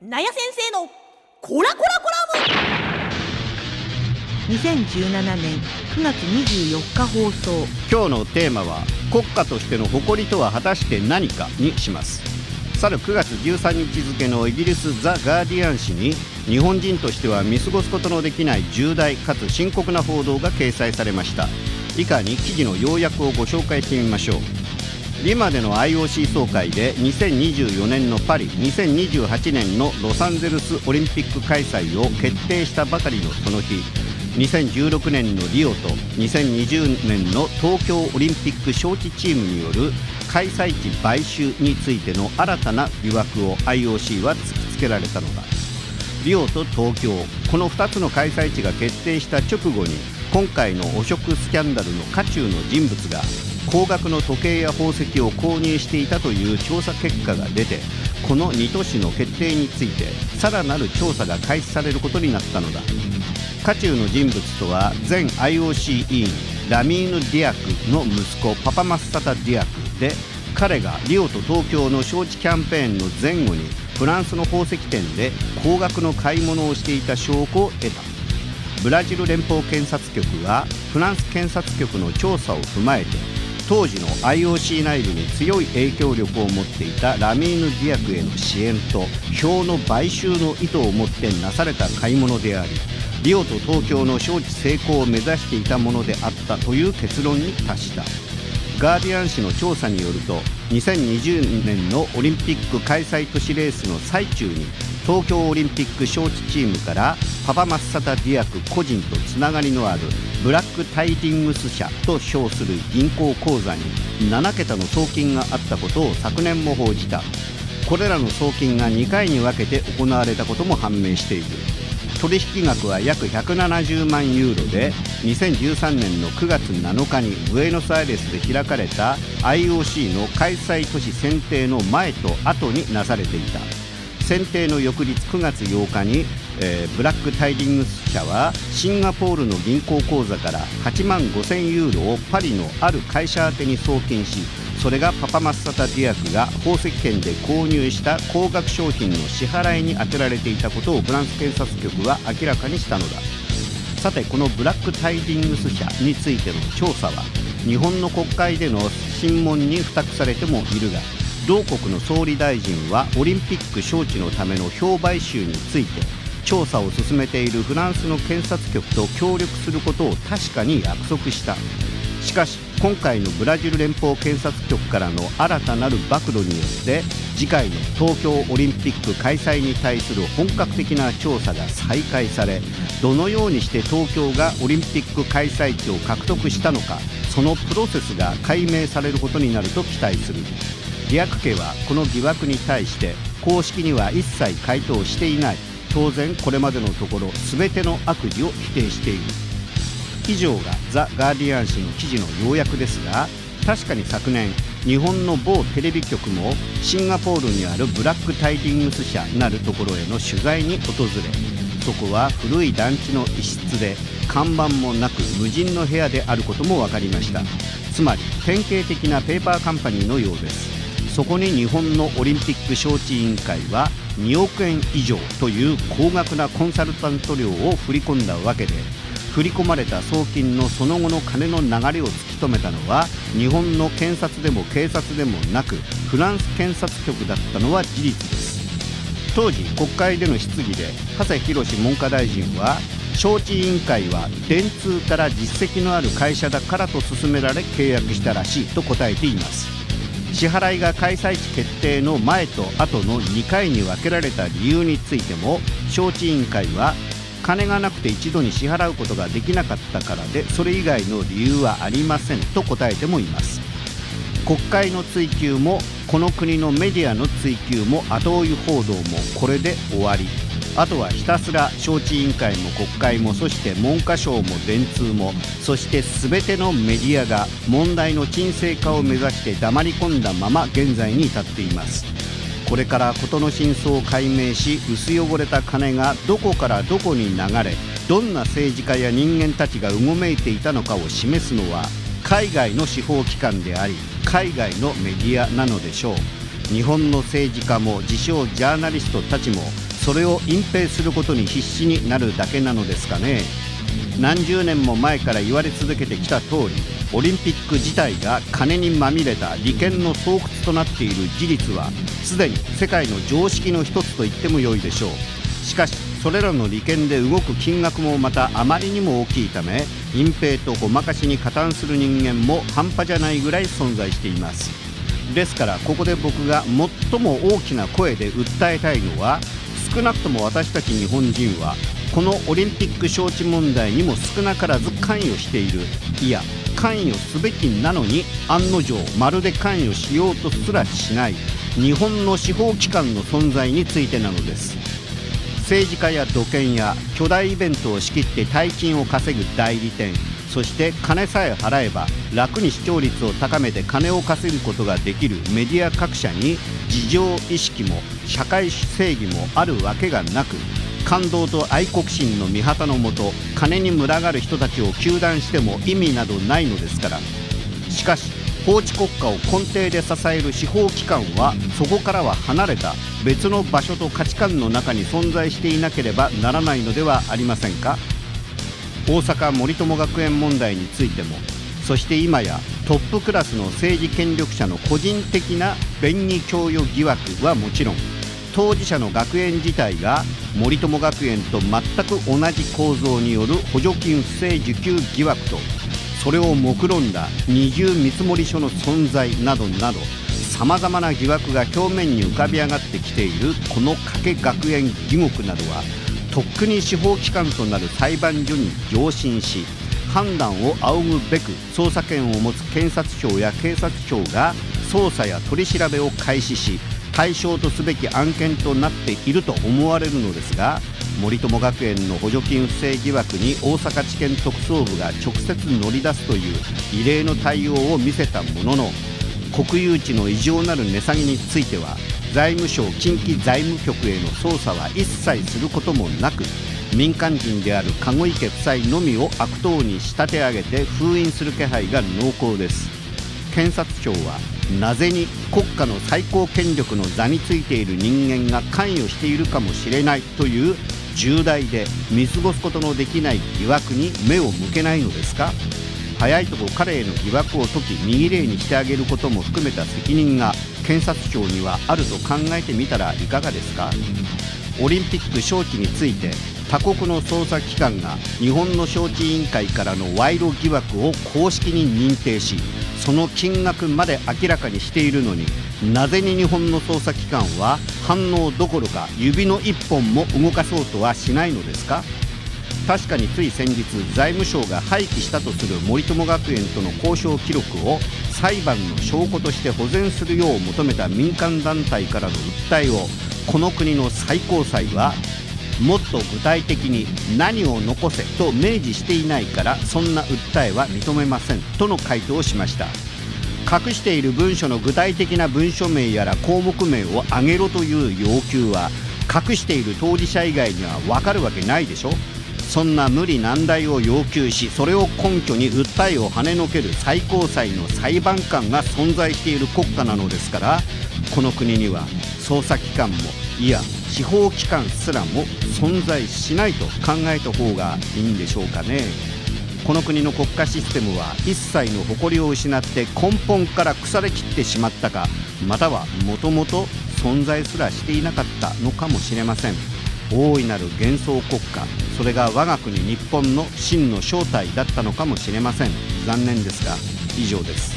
なや先生のコラコラコラム。2017年9月24日放送。今日のテーマは国家としての誇りとは果たして何かにします。去る9月13日付のイギリスザ・ガーディアン紙に日本人としては見過ごすことのできない重大かつ深刻な報道が掲載されました。以下に記事の要約をご紹介してみましょうリマでの IOC 総会で2024年のパリ2028年のロサンゼルスオリンピック開催を決定したばかりのその日2016年のリオと2020年の東京オリンピック招致チームによる開催地買収についての新たな疑惑を IOC は突きつけられたのだ。リオと東京この2つの開催地が決定した直後に今回の汚職スキャンダルの渦中の人物が高額の時計や宝石を購入していたという調査結果が出てこの2都市の決定についてさらなる調査が開始されることになったのだ。渦中の人物とは前 IOC 委員ラミーヌ・ディアクの息子パパマッサタ・ディアクで彼がリオと東京の招致キャンペーンの前後にフランスの宝石店で高額の買い物をしていた証拠を得た。ブラジル連邦検察局はフランス検察局の調査を踏まえて当時の IOC 内部に強い影響力を持っていたラミーヌ・ディアクへの支援と票の買収の意図を持ってなされた買い物でありリオと東京の招致成功を目指していたものであったという結論に達した。ガーディアン紙の調査によると2020年のオリンピック開催都市レースの最中に東京オリンピック招致チームからパパマッサタ・ディアク個人とつながりのあるブラックタイディングス社と称する銀行口座に7桁の送金があったことを昨年も報じた。これらの送金が2回に分けて行われたことも判明している。取引額は約170万ユーロで2013年の9月7日にブエノスアイレスで開かれた IOC の開催都市選定の前と後になされていた。選定の翌日9月8日に、えー、ブラックタイディングス社はシンガポールの銀行口座から8万5000ユーロをパリのある会社宛てに送金しそれがパパマッサタ・ディアクが宝石店で購入した高額商品の支払いに充てられていたことをフランス検察局は明らかにしたのだ。さてこのブラックタイディングス社についての調査は日本の国会での審問に付託されてもいるが同国の総理大臣はオリンピック招致のための票買収について調査を進めているフランスの検察局と協力することを確かに約束した。しかし今回のブラジル連邦検察局からの新たなる暴露によって次回の東京オリンピック開催に対する本格的な調査が再開されどのようにして東京がオリンピック開催地を獲得したのかそのプロセスが解明されることになると期待する。ディアク家はこの疑惑に対して公式には一切回答していない。当然これまでのところ全ての悪事を否定している。以上がザ・ガーディアン紙の記事の要約ですが確かに昨年日本の某テレビ局もシンガポールにあるブラックタイディングス社なるところへの取材に訪れそこは古い団地の一室で看板もなく無人の部屋であることも分かりました。つまり典型的なペーパーカンパニーのようです。そこに日本のオリンピック招致委員会は2億円以上という高額なコンサルタント料を振り込んだわけで振り込まれた送金のその後の金の流れを突き止めたのは日本の検察でも警察でもなくフランス検察局だったのは事実です。当時国会での質疑で長谷博文科大臣は招致委員会は電通から実績のある会社だからと勧められ契約したらしいと答えています。支払いが開催地決定の前と後の2回に分けられた理由についても招致委員会は金がなくて一度に支払うことができなかったからでそれ以外の理由はありませんと答えてもいます。国会の追及もこの国のメディアの追及も後追い報道もこれで終わり。あとはひたすら招致委員会も国会もそして文科省も電通もそして全てのメディアが問題の沈静化を目指して黙り込んだまま現在に至っています。これから事の真相を解明し薄汚れた金がどこからどこに流れどんな政治家や人間たちがうごめいていたのかを示すのは海外の司法機関であり海外のメディアなのでしょう。日本の政治家も自称ジャーナリストたちもそれを隠蔽することに必死になるだけなのですかね。何十年も前から言われ続けてきた通りオリンピック自体が金にまみれた利権の巣窟となっている事実はすでに世界の常識の一つと言っても良いでしょう。しかしそれらの利権で動く金額もまたあまりにも大きいため隠蔽とごまかしに加担する人間も半端じゃないぐらい存在しています。ですからここで僕が最も大きな声で訴えたいのは少なくとも私たち日本人はこのオリンピック招致問題にも少なからず関与している。いや関与すべきなのに案の定まるで関与しようとすらしない。日本の司法機関の存在についてなのです。政治家や土建や巨大イベントを仕切って大金を稼ぐ代理店。そして金さえ払えば楽に視聴率を高めて金を稼ぐことができるメディア各社に事情意識も社会正義もあるわけがなく感動と愛国心の見旗のもと金に群がる人たちを糾弾しても意味などないのですから。しかし法治国家を根底で支える司法機関はそこからは離れた別の場所と価値観の中に存在していなければならないのではありませんか？大阪森友学園問題についてもそして今やトップクラスの政治権力者の個人的な便宜供与疑惑はもちろん当事者の学園自体が森友学園と全く同じ構造による補助金不正受給疑惑とそれを目論んだ二重見積書の存在などなどさまざまな疑惑が表面に浮かび上がってきているこの加計学園疑獄などはとっくに司法機関となる裁判所に上申し判断を仰ぐべく捜査権を持つ検察庁や警察庁が捜査や取り調べを開始し対象とすべき案件となっていると思われるのですが森友学園の補助金不正疑惑に大阪地検特捜部が直接乗り出すという異例の対応を見せたものの国有地の異常なる値下げについては財務省近畿財務局への捜査は一切することもなく民間人である籠池夫妻のみを悪党に仕立て上げて封印する気配が濃厚です。検察庁はなぜに国家の最高権力の座についている人間が関与しているかもしれないという重大で見過ごすことのできない疑惑に目を向けないのですか？早いとこ彼への疑惑を解き右例にしてあげることも含めた責任が検察庁にはあると考えてみたらいかがですか？オリンピック招致について他国の捜査機関が日本の招致委員会からの賄賂疑惑を公式に認定しその金額まで明らかにしているのになぜに日本の捜査機関は反応どころか指の一本も動かそうとはしないのですか？確かについ先日財務省が廃棄したとする森友学園との交渉記録を裁判の証拠として保全するよう求めた民間団体からの訴えをこの国の最高裁はもっと具体的に何を残せと明示していないからそんな訴えは認めませんとの回答をしました。隠している文書の具体的な文書名やら項目名を挙げろという要求は隠している当事者以外には分かるわけないでしょ？そんな無理難題を要求しそれを根拠に訴えを跳ねのける最高裁の裁判官が存在している国家なのですからこの国には捜査機関もいや司法機関すらも存在しないと考えた方がいいんでしょうかね。この国の国家システムは一切の誇りを失って根本から腐れきってしまったかまたはもともと存在すらしていなかったのかもしれません。大いなる幻想国家。それが我が国日本の真の正体だったのかもしれません。残念ですが以上です。